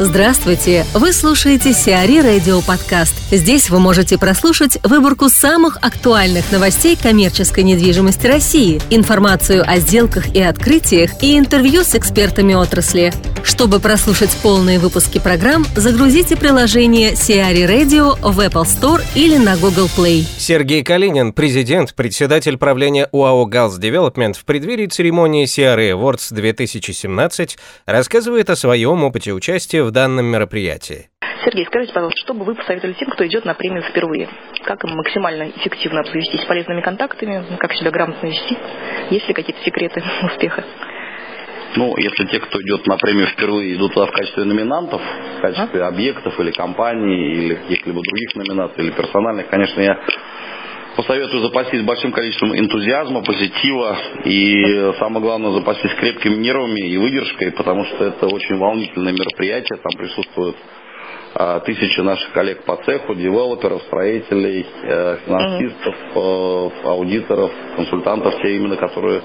Здравствуйте! Вы слушаете CRE Radio Podcast. Здесь вы можете прослушать выборку самых актуальных новостей коммерческой недвижимости России, информацию о сделках и открытиях и интервью с экспертами отрасли. Чтобы прослушать полные выпуски программ, загрузите приложение CRE Radio в Apple Store или на Google Play. Сергей Калинин, президент, председатель правления ОАО «Галс Девелопмент» в преддверии церемонии CRE Awards 2017 рассказывает о своем опыте участия в данном мероприятии. Сергей, скажите, пожалуйста, что бы вы посоветовали тем, кто идет на премию впервые? Как им максимально эффективно обзавестись полезными контактами? Как себя грамотно вести? Есть ли какие-то секреты успеха? Ну, если те, кто идет на премию впервые, идут туда в качестве номинантов, в качестве а? объектов или компаний, или каких-либо других номинаций, или персональных, конечно, я посоветую запастись большим количеством энтузиазма, позитива и, самое главное, запастись крепкими нервами и выдержкой, потому что это очень волнительное мероприятие, там присутствуют а, тысячи наших коллег по цеху, девелоперов, строителей, э, финансистов, э, аудиторов, консультантов, те именно, которые,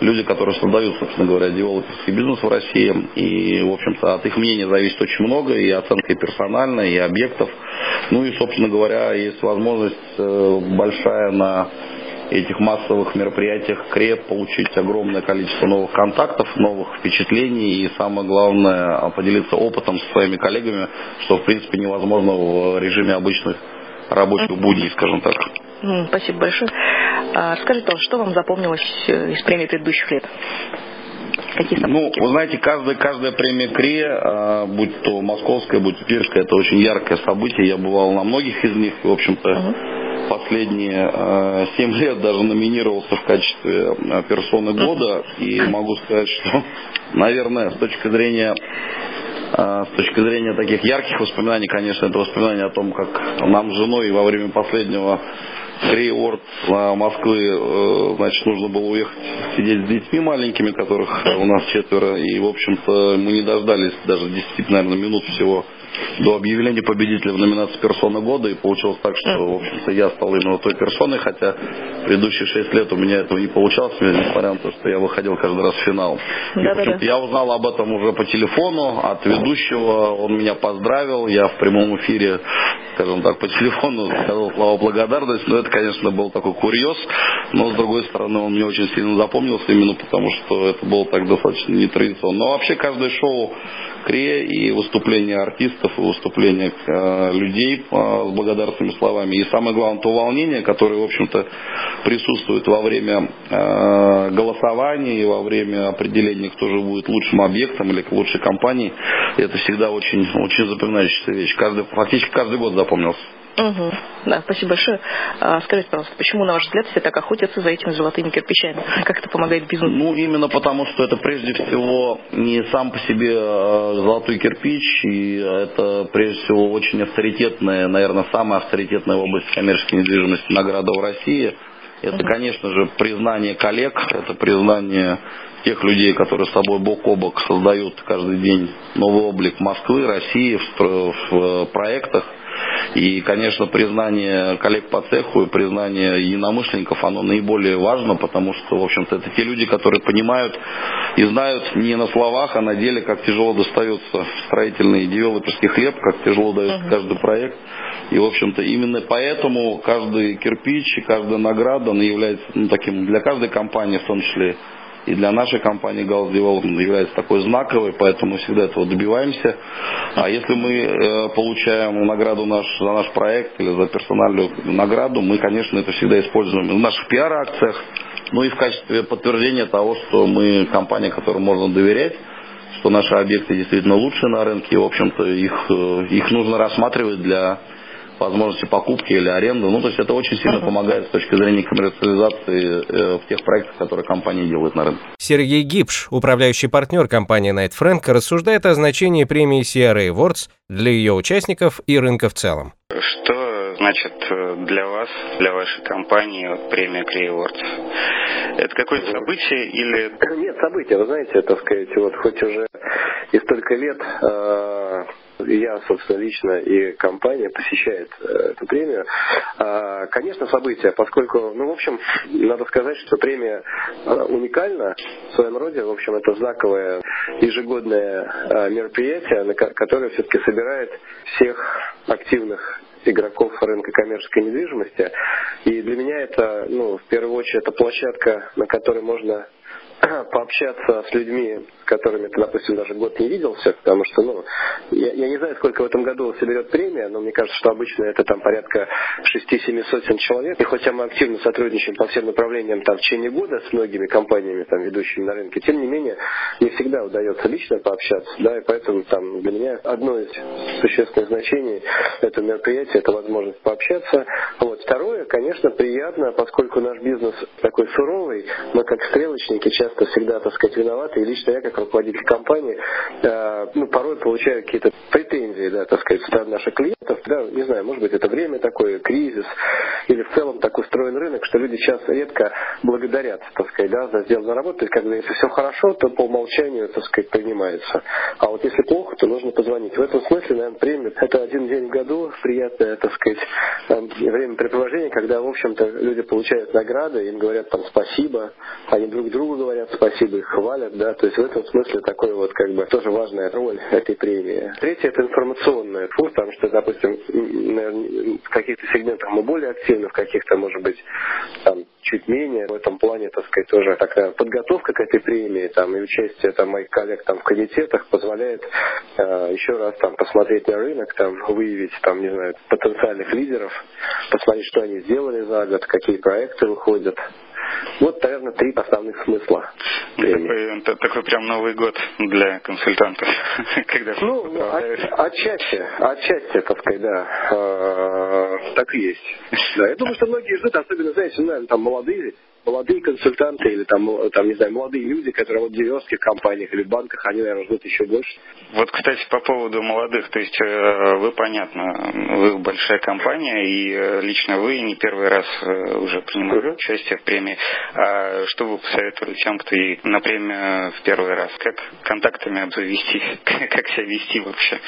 люди, которые создают, собственно говоря, девелоперский бизнес в России. И, в общем-то, от их мнения зависит очень много, и оценка и персональная, и объектов. Ну и, собственно говоря, есть возможность э, большая на этих массовых мероприятиях КРЕП получить огромное количество новых контактов, новых впечатлений и самое главное поделиться опытом со своими коллегами, что в принципе невозможно в режиме обычных рабочих будней, скажем так. Спасибо большое. А, скажите, что вам запомнилось э, из премии предыдущих лет? Какие ну, вы знаете, каждая, каждая премия КРИ, а, будь то московская, будь то Тверская, это очень яркое событие. Я бывал на многих из них, и, в общем-то, uh-huh последние э, 7 лет даже номинировался в качестве э, персоны года. И могу сказать, что, наверное, с точки зрения с точки зрения таких ярких воспоминаний, конечно, это воспоминания о том, как нам с женой во время последнего Криорд Москвы, значит, нужно было уехать сидеть с детьми маленькими, которых у нас четверо, и, в общем-то, мы не дождались даже 10, наверное, минут всего до объявления победителя в номинации «Персона года», и получилось так, что, в общем-то, я стал именно той персоной, хотя предыдущие шесть лет у меня этого не получалось, несмотря на то, что я выходил каждый раз в финал. Да, и, да, да. Я узнал об этом уже по телефону от ведущего, он меня поздравил, я в прямом эфире, скажем так, по телефону сказал слова благодарности, но это, конечно, был такой курьез, но, с другой стороны, он мне очень сильно запомнился, именно потому, что это было так достаточно нетрадиционно. Но вообще каждое шоу КРЕ и выступления артистов, и выступления э, людей э, с благодарственными словами. И самое главное, то волнение, которое, в общем-то, присутствует во время э, голосования и во время определения, кто же будет лучшим объектом или лучшей компанией, это всегда очень, очень запоминающаяся вещь. Каждый, фактически каждый год запомнился. Угу. Да, спасибо большое. А, скажите, пожалуйста, почему, на ваш взгляд, все так охотятся за этими золотыми кирпичами? Как это помогает бизнесу? Ну, именно потому, что это прежде всего не сам по себе а, золотой кирпич, и это прежде всего очень авторитетная, наверное, самая авторитетная область коммерческой недвижимости награда в России. Это, угу. конечно же, признание коллег, это признание тех людей, которые с собой бок о бок создают каждый день новый облик Москвы, России в, в проектах. И, конечно, признание коллег по цеху и признание единомышленников, оно наиболее важно, потому что, в общем-то, это те люди, которые понимают и знают не на словах, а на деле, как тяжело достается строительный девелоперский хлеб, как тяжело дается каждый проект. И, в общем-то, именно поэтому каждый кирпич и каждая награда, она является ну, таким для каждой компании, в том числе и для нашей компании Gauss Development является такой знаковой, поэтому всегда этого добиваемся. А если мы э, получаем награду наш, за наш проект или за персональную награду, мы, конечно, это всегда используем в наших пиар-акциях, ну и в качестве подтверждения того, что мы компания, которой можно доверять, что наши объекты действительно лучшие на рынке, и, в общем-то, их, э, их нужно рассматривать для возможности покупки или аренды. Ну, то есть это очень сильно помогает с точки зрения коммерциализации э, в тех проектах, которые компания делает на рынке. Сергей Гипш, управляющий партнер компании Night Frank, рассуждает о значении премии CRA Awards для ее участников и рынка в целом. Что значит для вас, для вашей компании вот, премия Awards? Это какое-то событие или... Нет, событие, вы знаете, так сказать, вот хоть уже и столько лет э, я, собственно, лично и компания посещает э, эту премию. А, конечно, событие, поскольку, ну, в общем, надо сказать, что премия уникальна в своем роде. В общем, это знаковое ежегодное а, мероприятие, которое все-таки собирает всех активных игроков рынка коммерческой недвижимости. И для меня это, ну, в первую очередь, это площадка, на которой можно пообщаться с людьми, с которыми ты, допустим, даже год не виделся, потому что, ну, я, я не знаю, сколько в этом году соберет премия, но мне кажется, что обычно это там порядка 6-7 сотен человек. И хотя мы активно сотрудничаем по всем направлениям там в течение года с многими компаниями, там, ведущими на рынке, тем не менее, не всегда удается лично пообщаться, да, и поэтому там для меня одно из существенных значений этого мероприятия – это возможность пообщаться. Вот. Второе, конечно, приятно, поскольку наш бизнес такой суровый, мы как стрелочники часто всегда, так сказать, виноваты. И лично я, как руководитель компании, э, ну, порой получаю какие-то претензии, да, так сказать, со наших клиентов. Да, не знаю, может быть, это время такое, кризис, или в целом так устроен рынок, что люди сейчас редко благодарят, так сказать, да, за сделанную работу. То есть, когда если все хорошо, то по умолчанию, так сказать, принимается. А вот если плохо, то нужно позвонить. В этом смысле, наверное, премия это один день в году, приятное, так сказать, э, времяпрепровождение, когда, в общем-то, люди получают награды, им говорят там спасибо, они друг другу говорят спасибо, их хвалят, да, то есть в этом смысле такой вот как бы тоже важная роль этой премии. Третье это информационная фур, потому что, допустим, наверное, в каких-то сегментах мы более активны, в каких-то, может быть, там чуть менее. В этом плане, так сказать, тоже такая подготовка к этой премии, там, и участие там, моих коллег там, в комитетах позволяет э, еще раз там, посмотреть на рынок, там, выявить там, не знаю, потенциальных лидеров, посмотреть, что они сделали за год, какие проекты выходят. Вот, наверное, три основных смысла. Такой, такой прям Новый год для консультантов. Когда ну, от, отчасти, отчасти, так сказать, да, э, так и есть. Да, я думаю, что многие ждут, особенно, знаете, ну, наверное, там молодые молодые консультанты или там, там, не знаю, молодые люди, которые вот в деревских компаниях или в банках, они, наверное, ждут еще больше. Вот, кстати, по поводу молодых, то есть э, вы, понятно, вы большая компания, и э, лично вы не первый раз э, уже принимали участие в премии. А что вы посоветовали тем, кто и на премию в первый раз? Как контактами обзавестись? Как себя вести вообще?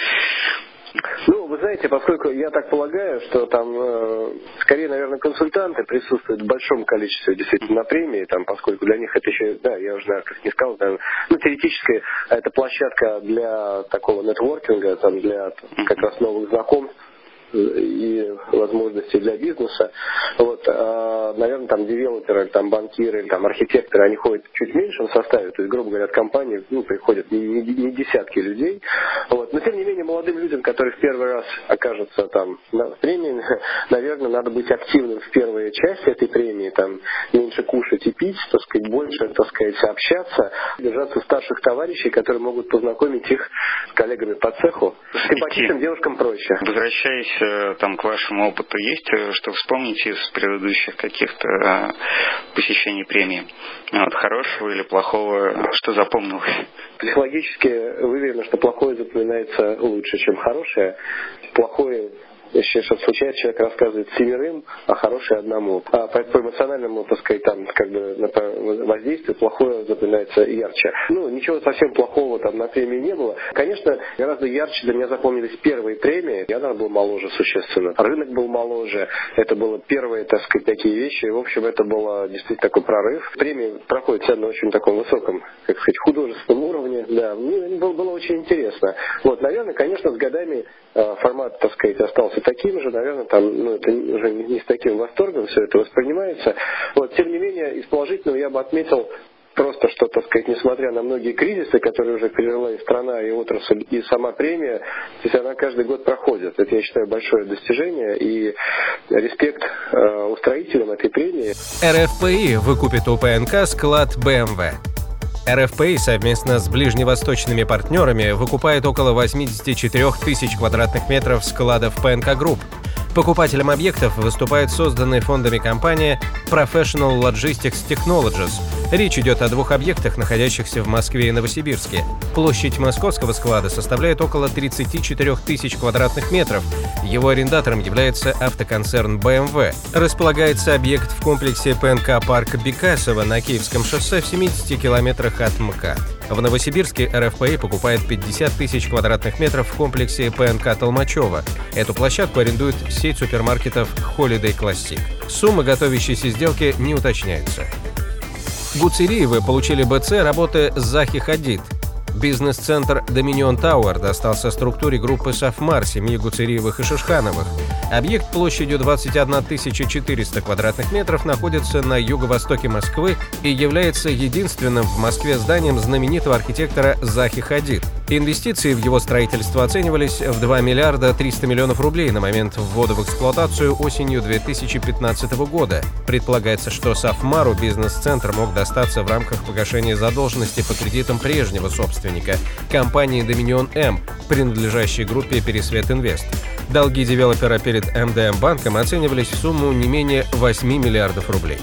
Ну, вы знаете, поскольку я так полагаю, что там э, скорее, наверное, консультанты присутствуют в большом количестве действительно на премии, там, поскольку для них это еще, да, я уже, наверное, как не сказал, наверное, ну, теоретически это площадка для такого нетворкинга, там, для как раз новых знакомств и возможности для бизнеса. Вот, а, наверное, там девелоперы, там банкиры, там архитекторы, они ходят чуть в меньшем составе, то есть, грубо говоря, от компании ну, приходят не, не, не десятки людей. Вот. Но, тем не менее, молодым людям, которые в первый раз окажутся там на премии, наверное, надо быть активным в первой части этой премии, там, меньше кушать и пить, так сказать, больше, так сказать, общаться, держаться старших товарищей, которые могут познакомить их с коллегами по цеху. Симпатичным девушкам проще. Возвращаясь Э, там к вашему опыту есть, э, что вспомните из предыдущих каких-то э, посещений премии? Вот, хорошего или плохого, что запомнилось? Психологически уверена, что плохое запоминается лучше, чем хорошее. Плохое если что случается, человек рассказывает семерым, а хороший одному. А по, по эмоциональному, так сказать, там, как бы, воздействию плохое запоминается ярче. Ну, ничего совсем плохого там на премии не было. Конечно, гораздо ярче для меня запомнились первые премии. Я, наверное, был моложе существенно. Рынок был моложе. Это было первые, так сказать, такие вещи. И, в общем, это было действительно такой прорыв. Премии проходят все на очень таком высоком, как сказать, художественном уровне. Да, мне было, было очень интересно. Вот, наверное, конечно, с годами э, формат, так сказать, остался таким же, наверное, там, ну, это уже не с таким восторгом все это воспринимается. Вот, тем не менее, из положительного я бы отметил просто, что, так сказать, несмотря на многие кризисы, которые уже пережила и страна, и отрасль, и сама премия, то есть она каждый год проходит. Это, я считаю, большое достижение и респект э, устроителям этой премии. РФПИ выкупит у ПНК склад БМВ. РФПИ совместно с ближневосточными партнерами выкупает около 84 тысяч квадратных метров складов ПНК Group. Покупателем объектов выступает созданная фондами компания Professional Logistics Technologies. Речь идет о двух объектах, находящихся в Москве и Новосибирске. Площадь московского склада составляет около 34 тысяч квадратных метров. Его арендатором является автоконцерн BMW. Располагается объект в комплексе ПНК «Парк Бекасово» на Киевском шоссе в 70 километрах от МКАД. В Новосибирске РФПИ покупает 50 тысяч квадратных метров в комплексе ПНК Толмачева. Эту площадку арендует сеть супермаркетов Holiday Classic. Сумма готовящейся сделки не уточняется. Гуцериевы получили БЦ работы Захи Хадид. Бизнес-центр Dominion Tower достался структуре группы Софмар семьи Гуцериевых и Шишхановых. Объект площадью 21 400 квадратных метров находится на юго-востоке Москвы и является единственным в Москве зданием знаменитого архитектора Захи Хадид. Инвестиции в его строительство оценивались в 2 миллиарда 300 миллионов рублей на момент ввода в эксплуатацию осенью 2015 года. Предполагается, что Софмару бизнес-центр мог достаться в рамках погашения задолженности по кредитам прежнего собственника компании Dominion M, принадлежащей группе Пересвет Инвест. Долги девелопера перед МДМ банком оценивались в сумму не менее 8 миллиардов рублей.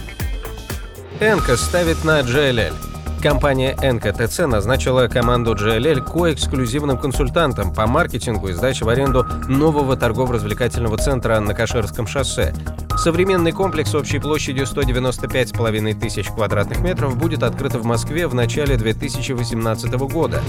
Энка ставит на GLL – Компания НКТЦ назначила команду GLL коэксклюзивным консультантом по маркетингу и сдаче в аренду нового торгово-развлекательного центра на Каширском шоссе. Современный комплекс общей площадью 195,5 тысяч квадратных метров будет открыт в Москве в начале 2018 года.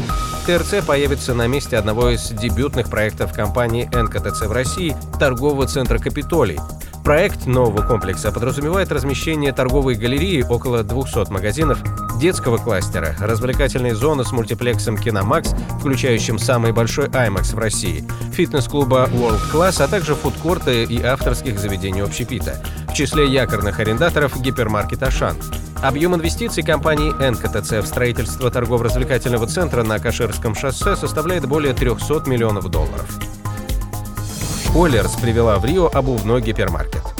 ТРЦ появится на месте одного из дебютных проектов компании НКТЦ в России – торгового центра «Капитолий», Проект нового комплекса подразумевает размещение торговой галереи около 200 магазинов, детского кластера, развлекательной зоны с мультиплексом Киномакс, включающим самый большой IMAX в России, фитнес-клуба World Class, а также фудкорты и авторских заведений общепита. В числе якорных арендаторов гипермаркет «Ашан». Объем инвестиций компании НКТЦ в строительство торгово-развлекательного центра на Каширском шоссе составляет более 300 миллионов долларов. Коллерс привела в Рио обувной гипермаркет.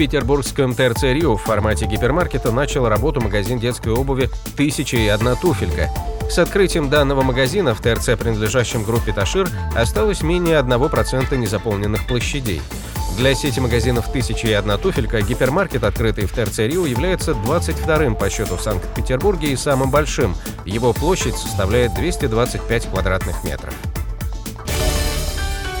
Петербургском ТРЦ Рио в формате гипермаркета начал работу магазин детской обуви «Тысяча и одна туфелька». С открытием данного магазина в ТРЦ, принадлежащем группе Ташир, осталось менее 1% незаполненных площадей. Для сети магазинов «Тысяча и одна туфелька» гипермаркет, открытый в ТРЦ Рио, является 22-м по счету в Санкт-Петербурге и самым большим. Его площадь составляет 225 квадратных метров.